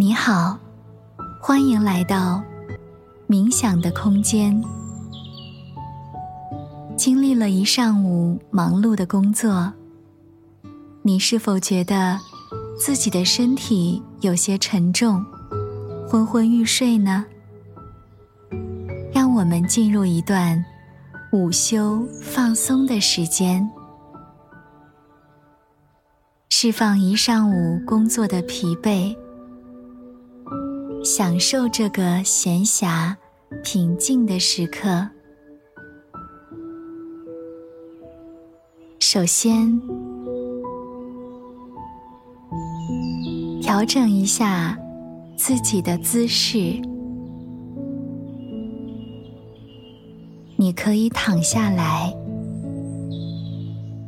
你好，欢迎来到冥想的空间。经历了一上午忙碌的工作，你是否觉得自己的身体有些沉重，昏昏欲睡呢？让我们进入一段午休放松的时间，释放一上午工作的疲惫，享受这个闲暇平静的时刻。首先，调整一下自己的姿势。你可以躺下来，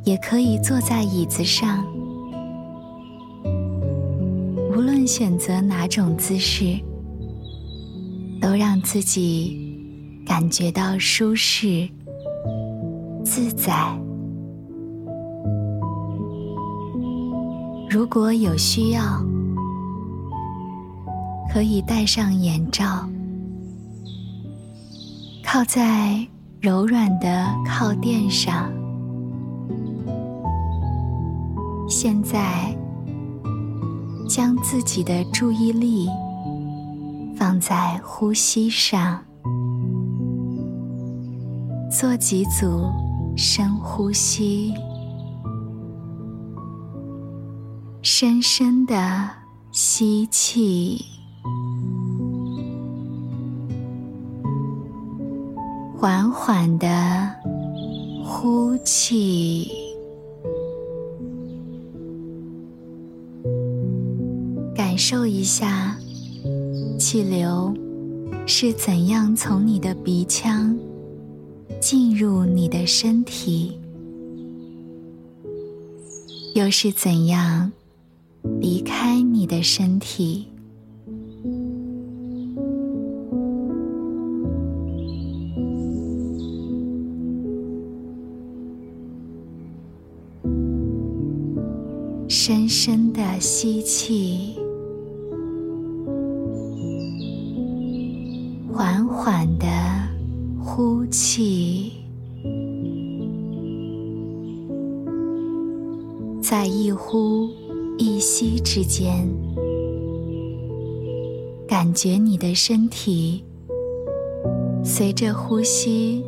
也可以坐在椅子上。无论选择哪种姿势，都让自己感觉到舒适、自在。如果有需要，可以戴上眼罩，靠在柔软的靠垫上。现在，将自己的注意力放在呼吸上，做几组深呼吸。深深的吸气，缓缓的呼气，感受一下气流是怎样从你的鼻腔进入你的身体，又是怎样。离开你的身体，深深的吸气，呼气，在一呼。一吸之间，感觉你的身体随着呼吸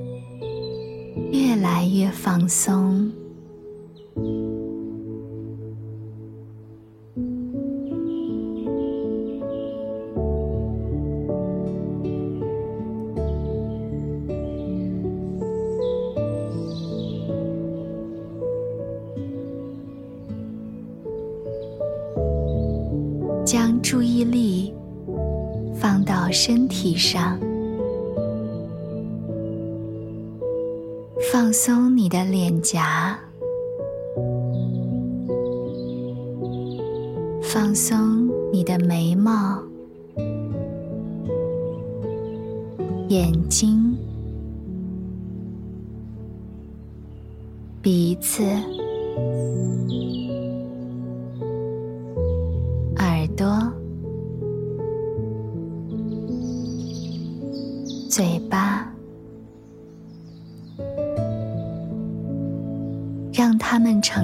越来越放松。将注意力放到身体上，放松你的脸颊，放松你的眉毛、眼睛、鼻子。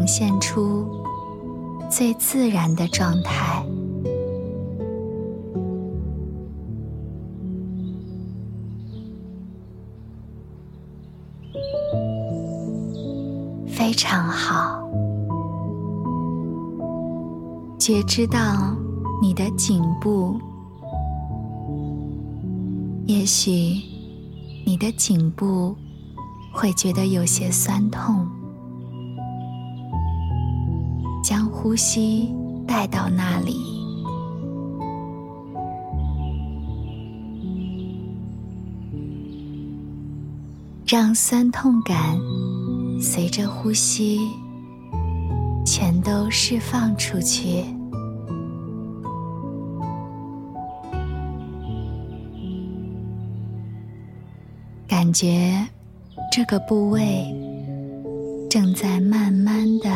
呈现出最自然的状态，非常好，觉知到。你的颈部，也许你的颈部会觉得有些酸痛，将呼吸带到那里，让酸痛感随着呼吸全都释放出去。感觉这个部位正在慢慢的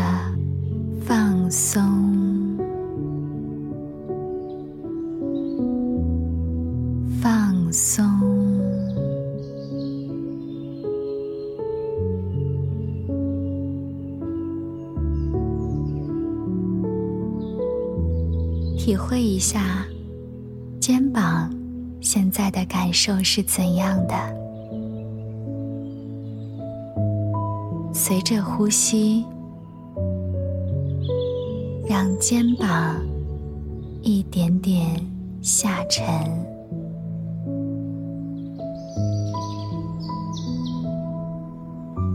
放松，放松，体会一下肩膀现在的感受是怎样的。随着呼吸，让肩膀一点点下沉。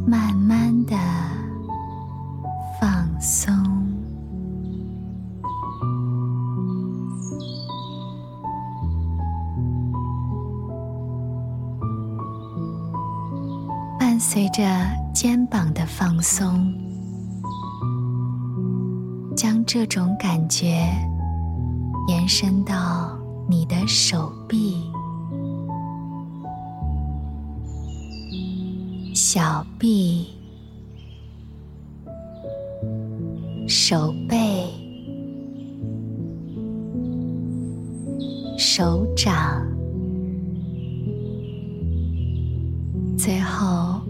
慢慢的放松，伴随着肩膀的放松，这种感觉延伸到你的手臂、小臂、手背、手掌，最后。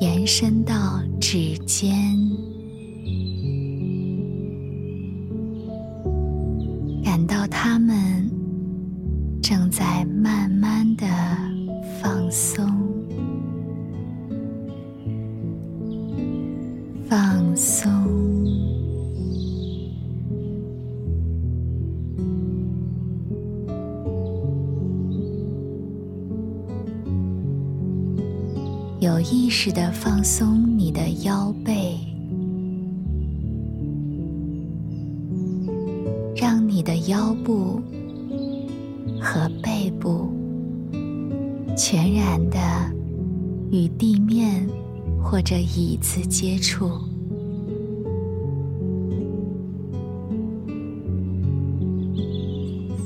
延伸到指尖，感到它们正在慢慢的放松，放松。有意识的放松你的腰背，腰部和背部全然的与地面或者椅子接触，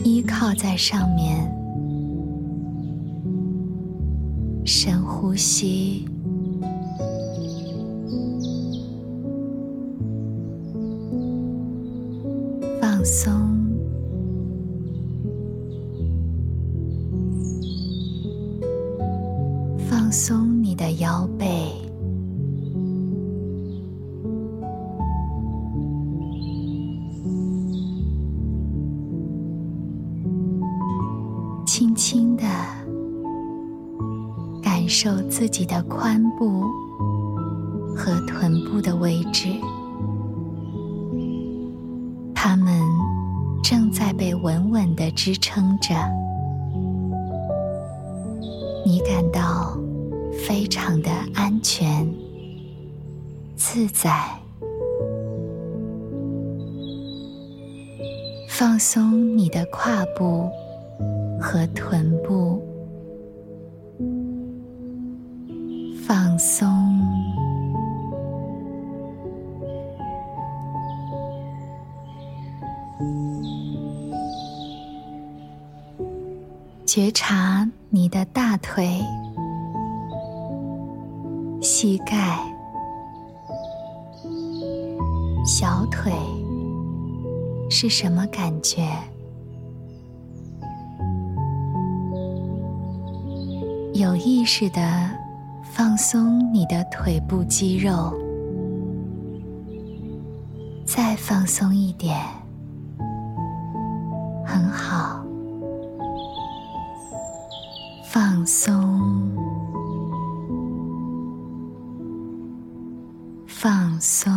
依靠在上面。深呼吸，放松，放松你的腰背，轻轻的感。受自己的髋部和臀部的位置，它们正在被稳稳的支撑着，非常的安全、自在。放松你的胯部和臀部。放松，觉察你的大腿、膝盖、小腿是什么感觉？有意识的。放松你的腿部肌肉，再放松一点，很好。放松，放松。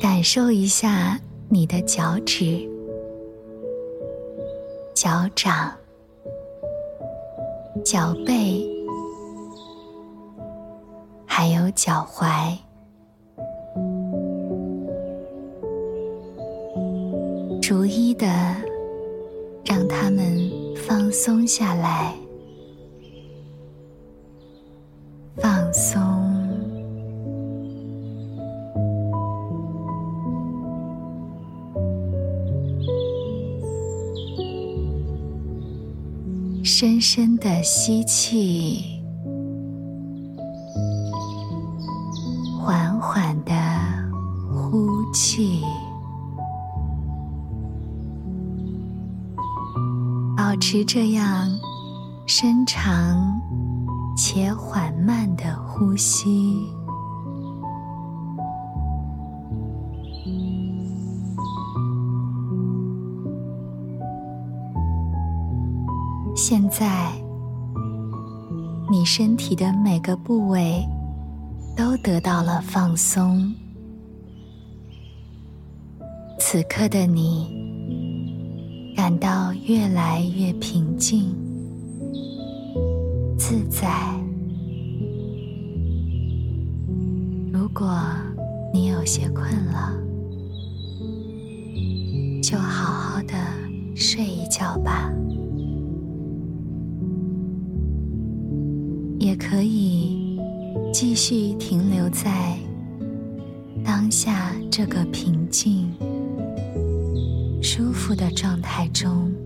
感受一下你的脚趾、脚掌、脚背，还有脚踝，的让它们放松下来，放松。深深的吸气，保持这样深长且缓慢的呼吸。现在，你身体的每个部位都得到了放松。此刻的你，感到越来越平静、自在。如果你有些困了，就好好的睡一觉吧。也可以继续停留在当下这个平静。舒服的状态中。